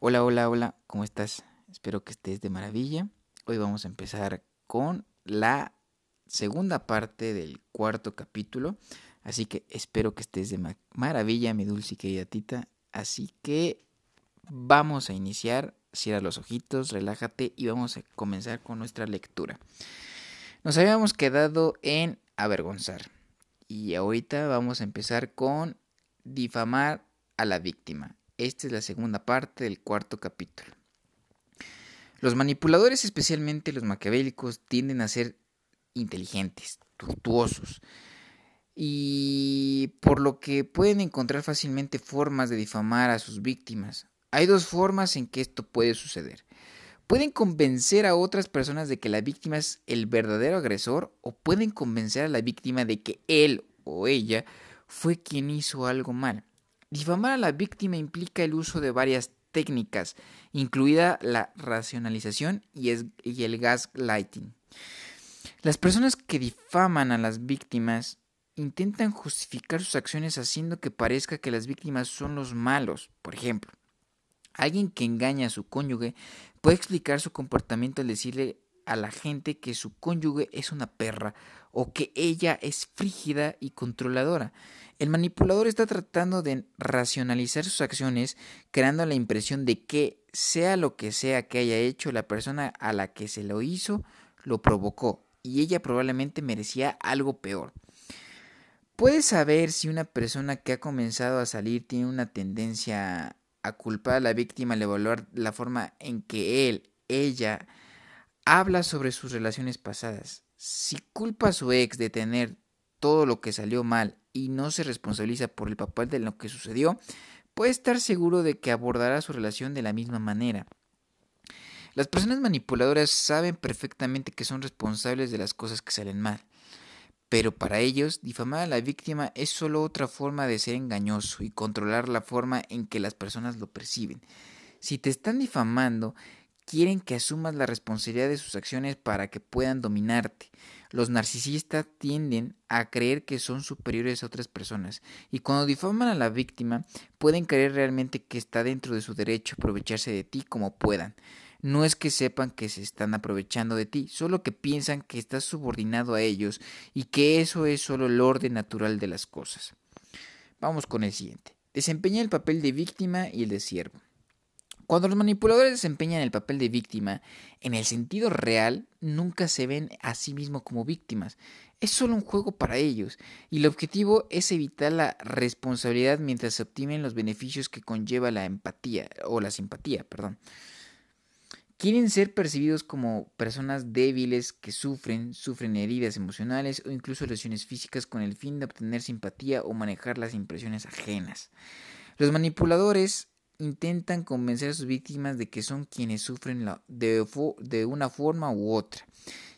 Hola, hola, hola, ¿cómo estás? Espero que estés de maravilla. Hoy vamos a empezar con la segunda parte del cuarto capítulo. Así que espero que estés de maravilla, mi dulce y querida tita. Así que vamos a iniciar. Cierra los ojitos, relájate y vamos a comenzar con nuestra lectura. Nos habíamos quedado en avergonzar. Y ahorita vamos a empezar con difamar a la víctima. Esta es la segunda parte del cuarto capítulo. Los manipuladores, especialmente los maquiavélicos, tienden a ser inteligentes, tortuosos, y por lo que pueden encontrar fácilmente formas de difamar a sus víctimas. Hay dos formas en que esto puede suceder. Pueden convencer a otras personas de que la víctima es el verdadero agresor o pueden convencer a la víctima de que él o ella fue quien hizo algo mal. Difamar a la víctima implica el uso de varias técnicas, incluida la racionalización y, el gaslighting. Las personas que difaman a las víctimas intentan justificar sus acciones haciendo que parezca que las víctimas son los malos. Por ejemplo, alguien que engaña a su cónyuge puede explicar su comportamiento al decirle a la gente que su cónyuge es una perra o que ella es frígida y controladora. El manipulador está tratando de racionalizar sus acciones, creando la impresión de que, sea lo que sea que haya hecho, la persona a la que se lo hizo lo provocó y ella probablemente merecía algo peor. Puedes saber si una persona que ha comenzado a salir tiene una tendencia a culpar a la víctima al evaluar la forma en que él, ella, habla sobre sus relaciones pasadas. Si culpa a su ex de tener todo lo que salió mal y no se responsabiliza por el papel de lo que sucedió, puede estar seguro de que abordará su relación de la misma manera. Las personas manipuladoras saben perfectamente que son responsables de las cosas que salen mal, pero para ellos difamar a la víctima es solo otra forma de ser engañoso y controlar la forma en que las personas lo perciben. Si te están difamando, quieren que asumas la responsabilidad de sus acciones para que puedan dominarte. Los narcisistas tienden a creer que son superiores a otras personas y cuando difaman a la víctima pueden creer realmente que está dentro de su derecho aprovecharse de ti como puedan. No es que sepan que se están aprovechando de ti, solo que piensan que estás subordinado a ellos y que eso es solo el orden natural de las cosas. Vamos con el siguiente. Desempeña el papel de víctima y el de siervo. Cuando los manipuladores desempeñan el papel de víctima, en el sentido real, nunca se ven a sí mismos como víctimas. Es solo un juego para ellos, y el objetivo es evitar la responsabilidad mientras se obtienen los beneficios que conlleva la empatía, o la simpatía, perdón. Quieren ser percibidos como personas débiles que sufren, sufren heridas emocionales o incluso lesiones físicas con el fin de obtener simpatía o manejar las impresiones ajenas. Los manipuladores intentan convencer a sus víctimas de que son quienes sufren de, de una forma u otra.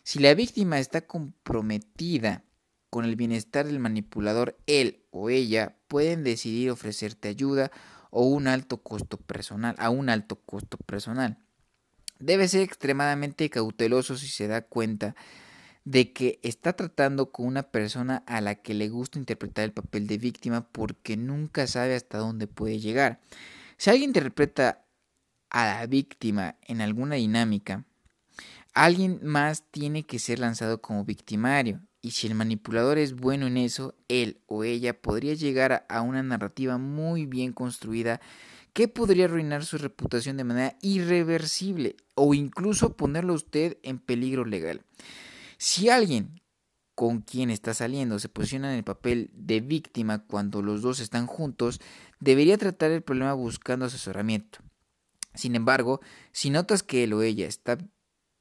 Si la víctima está comprometida con el bienestar del manipulador, él o ella pueden decidir ofrecerte ayuda o un alto costo personal, a un alto costo personal. Debe ser extremadamente cauteloso si se da cuenta de que está tratando con una persona a la que le gusta interpretar el papel de víctima porque nunca sabe hasta dónde puede llegar. Si alguien interpreta a la víctima en alguna dinámica, alguien más tiene que ser lanzado como victimario. Y si el manipulador es bueno en eso, él o ella podría llegar a una narrativa muy bien construida que podría arruinar su reputación de manera irreversible o incluso ponerlo a usted en peligro legal. Si alguien con quien está saliendo se posiciona en el papel de víctima cuando los dos están juntos, debería tratar el problema buscando asesoramiento. Sin embargo, si notas que él o ella está,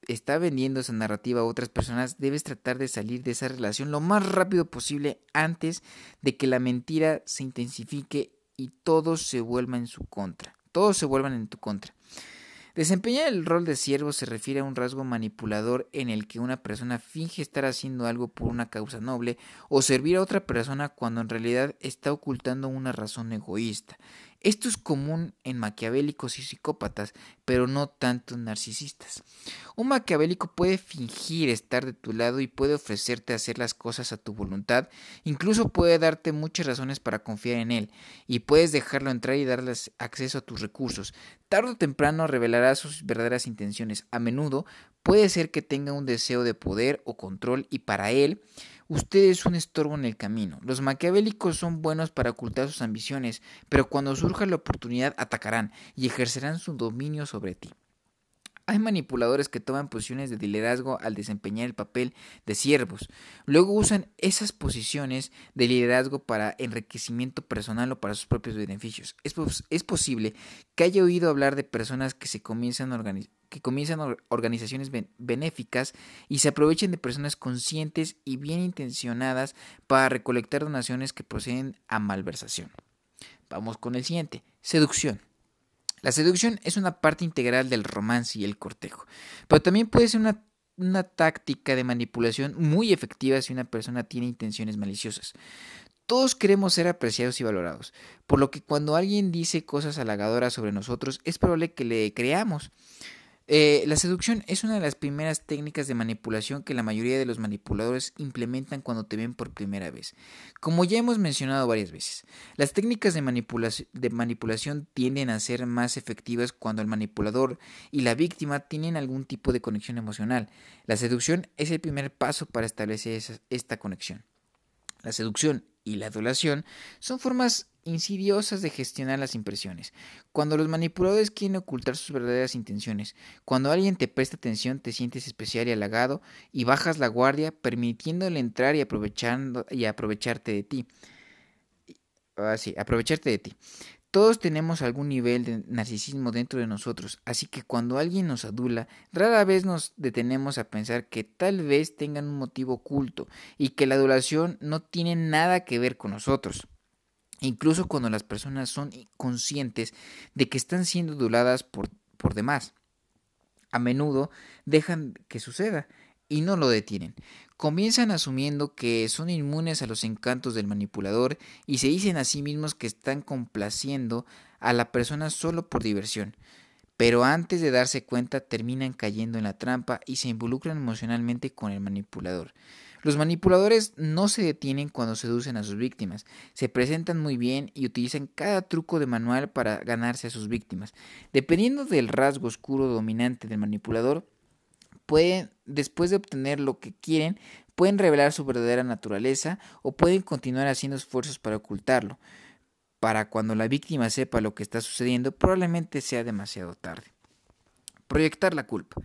está vendiendo esa narrativa a otras personas, debes tratar de salir de esa relación lo más rápido posible antes de que la mentira se intensifique y todos se vuelvan en su contra. Todos se vuelvan en tu contra. Desempeñar el rol de siervo se refiere a un rasgo manipulador en el que una persona finge estar haciendo algo por una causa noble o servir a otra persona cuando en realidad está ocultando una razón egoísta. Esto es común en maquiavélicos y psicópatas, pero no tanto en narcisistas. Un maquiavélico puede fingir estar de tu lado y puede ofrecerte hacer las cosas a tu voluntad, incluso puede darte muchas razones para confiar en él, y puedes dejarlo entrar y darle acceso a tus recursos. Tarde o temprano revelará sus verdaderas intenciones. A menudo puede ser que tenga un deseo de poder o control y para él Usted es un estorbo en el camino. Los maquiavélicos son buenos para ocultar sus ambiciones, pero cuando surja la oportunidad atacarán y ejercerán su dominio sobre ti. Hay manipuladores que toman posiciones de liderazgo al desempeñar el papel de siervos. Luego usan esas posiciones de liderazgo para enriquecimiento personal o para sus propios beneficios. Es, es posible que haya oído hablar de personas que se comienzan a organizar que comienzan organizaciones benéficas y se aprovechen de personas conscientes y bien intencionadas para recolectar donaciones que proceden a malversación. Vamos con el siguiente, seducción. La seducción es una parte integral del romance y el cortejo, pero también puede ser una, una táctica de manipulación muy efectiva si una persona tiene intenciones maliciosas. Todos queremos ser apreciados y valorados, por lo que cuando alguien dice cosas halagadoras sobre nosotros es probable que le creamos. Eh, la seducción es una de las primeras técnicas de manipulación que la mayoría de los manipuladores implementan cuando te ven por primera vez. Como ya hemos mencionado varias veces, las técnicas de, de manipulación tienden a ser más efectivas cuando el manipulador y la víctima tienen algún tipo de conexión emocional. La seducción es el primer paso para establecer esta conexión. La seducción y la adulación son formas insidiosas de gestionar las impresiones. Cuando los manipuladores quieren ocultar sus verdaderas intenciones, cuando alguien te presta atención te sientes especial y halagado y bajas la guardia permitiéndole entrar y, aprovechando, y aprovecharte de ti. Ah, aprovecharte de ti. Todos tenemos algún nivel de narcisismo dentro de nosotros, así que cuando alguien nos adula, rara vez nos detenemos a pensar que tal vez tengan un motivo oculto y que la adulación no tiene nada que ver con nosotros. Incluso cuando las personas son conscientes de que están siendo aduladas por, por demás. A menudo dejan que suceda y no lo detienen. Comienzan asumiendo que son inmunes a los encantos del manipulador y se dicen a sí mismos que están complaciendo a la persona solo por diversión. Pero antes de darse cuenta terminan cayendo en la trampa y se involucran emocionalmente con el manipulador. Los manipuladores no se detienen cuando seducen a sus víctimas, se presentan muy bien y utilizan cada truco de manual para ganarse a sus víctimas. Dependiendo del rasgo oscuro dominante del manipulador, pueden, después de obtener lo que quieren, pueden revelar su verdadera naturaleza o pueden continuar haciendo esfuerzos para ocultarlo. Para cuando la víctima sepa lo que está sucediendo, probablemente sea demasiado tarde. Proyectar la culpa.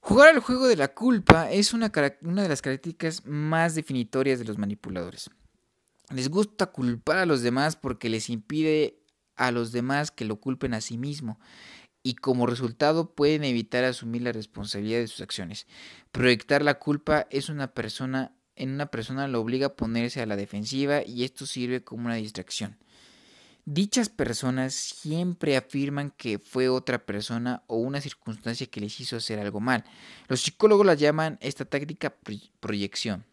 Jugar al juego de la culpa es una, una, de las características más definitorias de los manipuladores. Les gusta culpar a los demás porque les impide a los demás que lo culpen a sí mismo y como resultado pueden evitar asumir la responsabilidad de sus acciones. Proyectar la culpa es una persona en una persona lo obliga a ponerse a la defensiva y esto sirve como una distracción. Dichas personas siempre afirman que fue otra persona o una circunstancia que les hizo hacer algo mal. Los psicólogos la llaman esta táctica proyección.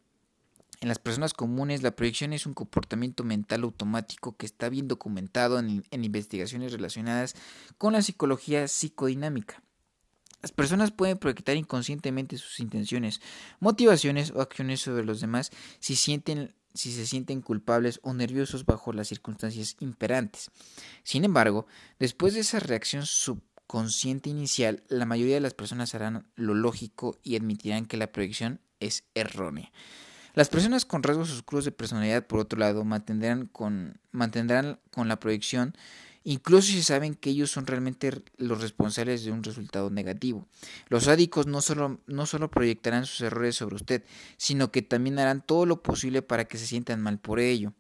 En las personas comunes, la proyección es un comportamiento mental automático que está bien documentado en, investigaciones relacionadas con la psicología psicodinámica. Las personas pueden proyectar inconscientemente sus intenciones, motivaciones o acciones sobre los demás si, sienten, si se sienten culpables o nerviosos bajo las circunstancias imperantes. Sin embargo, después de esa reacción subconsciente inicial, la mayoría de las personas harán lo lógico y admitirán que la proyección es errónea. Las personas con rasgos oscuros de personalidad, por otro lado, mantendrán con, la proyección, incluso si saben que ellos son realmente los responsables de un resultado negativo. Los sádicos no solo, no solo proyectarán sus errores sobre usted, sino que también harán todo lo posible para que se sientan mal por ello.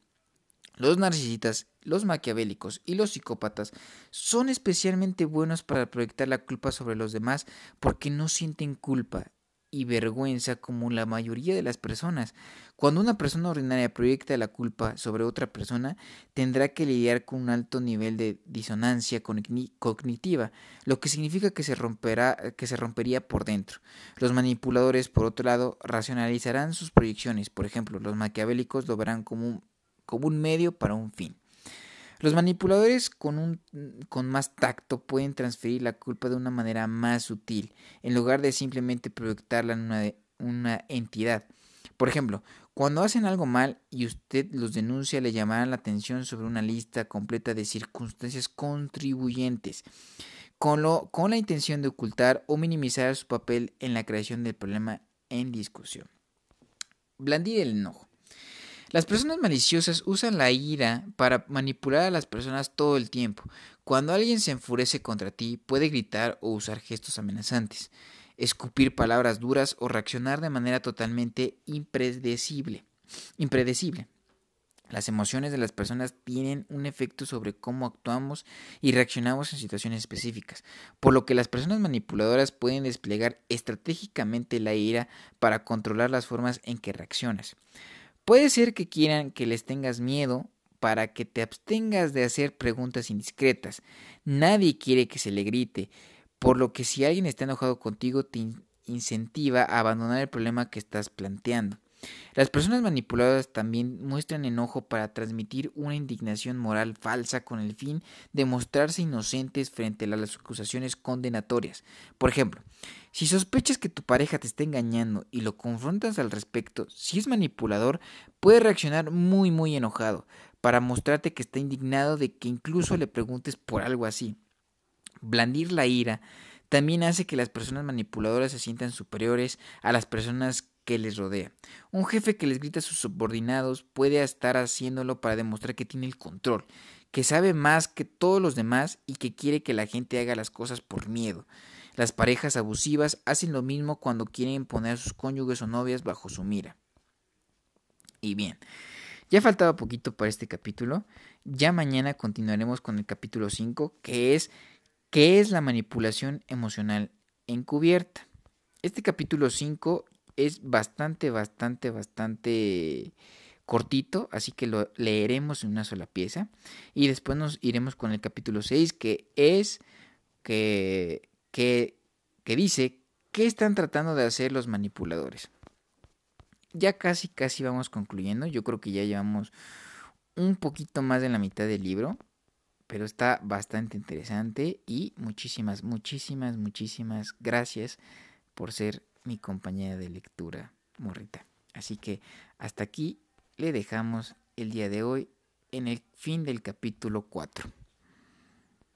Los narcisistas, los maquiavélicos y los psicópatas son especialmente buenos para proyectar la culpa sobre los demás porque no sienten culpa y vergüenza como la mayoría de las personas. Cuando una persona ordinaria proyecta la culpa sobre otra persona, tendrá que lidiar con un alto nivel de disonancia cognitiva, lo que significa que se, romperá, que se rompería por dentro. Los manipuladores, por otro lado, racionalizarán sus proyecciones. Por ejemplo, los maquiavélicos lo verán como un, como un medio para un fin. Los manipuladores con, un, con más tacto pueden transferir la culpa de una manera más sutil, en lugar de simplemente proyectarla en una, una entidad. Por ejemplo, cuando hacen algo mal y usted los denuncia, le llamarán la atención sobre una lista completa de circunstancias contribuyentes, con, lo, con la intención de ocultar o minimizar su papel en la creación del problema en discusión. Blandir el enojo. Las personas maliciosas usan la ira para manipular a las personas todo el tiempo. Cuando alguien se enfurece contra ti, puede gritar o usar gestos amenazantes escupir palabras duras o reaccionar de manera totalmente impredecible. Las emociones de las personas tienen un efecto sobre cómo actuamos y reaccionamos en situaciones específicas, por lo que las personas manipuladoras pueden desplegar estratégicamente la ira para controlar las formas en que reaccionas. Puede ser que quieran que les tengas miedo para que te abstengas de hacer preguntas indiscretas. Nadie quiere que se le grite, por lo que si alguien está enojado contigo te incentiva a abandonar el problema que estás planteando. Las personas manipuladas también muestran enojo para transmitir una indignación moral falsa con el fin de mostrarse inocentes frente a las acusaciones condenatorias. Por ejemplo, si sospechas que tu pareja te está engañando y lo confrontas al respecto, si es manipulador, puede reaccionar muy muy enojado para mostrarte que está indignado de que incluso le preguntes por algo así. Blandir la ira también hace que las personas manipuladoras se sientan superiores a las personas que les rodea. Un jefe que les grita a sus subordinados puede estar haciéndolo para demostrar que tiene el control, que sabe más que todos los demás y que quiere que la gente haga las cosas por miedo. Las parejas abusivas hacen lo mismo cuando quieren poner a sus cónyuges o novias bajo su mira. Y bien, ya faltaba poquito para este capítulo. Ya mañana continuaremos con el capítulo 5, que es ¿Qué es la manipulación emocional encubierta? Este capítulo 5 es bastante, bastante, bastante cortito, así que lo leeremos en una sola pieza. Y después nos iremos con el capítulo 6, que es que, que, que dice qué están tratando de hacer los manipuladores. Ya casi, casi vamos concluyendo. Yo creo que ya llevamos un poquito más de la mitad del libro pero está bastante interesante y muchísimas, muchísimas, muchísimas gracias por ser mi compañera de lectura, morrita. Así que hasta aquí le dejamos el día de hoy en el fin del capítulo 4.